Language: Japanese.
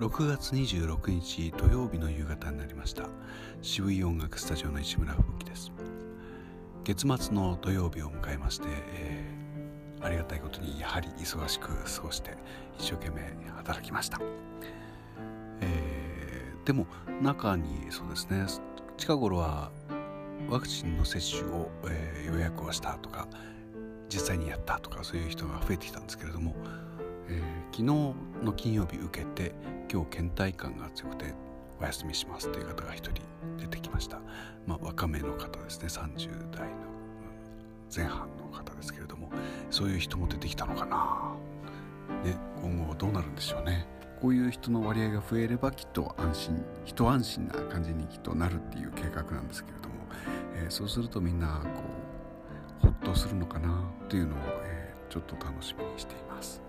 6月26日土曜日の夕方になりました。渋い音楽スタジオの市村吹雪です。月末の土曜日を迎えまして、えー、ありがたいことにやはり忙しく過ごして一生懸命働きました、えー、でも中にそうですね近頃はワクチンの接種を、えー、予約をしたとか実際にやったとかそういう人が増えてきたんですけれども、えー、昨日の金曜日受けて今日倦怠感が強くてお休みしますという方が一人出てきました、まあ、若めの方ですね。30代の前半の方ですけれども。そういう人も出てきたのかな、ね、今後どうなるんでしょうね。こういう人の割合が増えればきっと安心一安心な感じにきっとなるっていう計画なんですけれども、えー、そうするとみんなこうほっとするのかなというのを、えー、ちょっと楽しみにしています。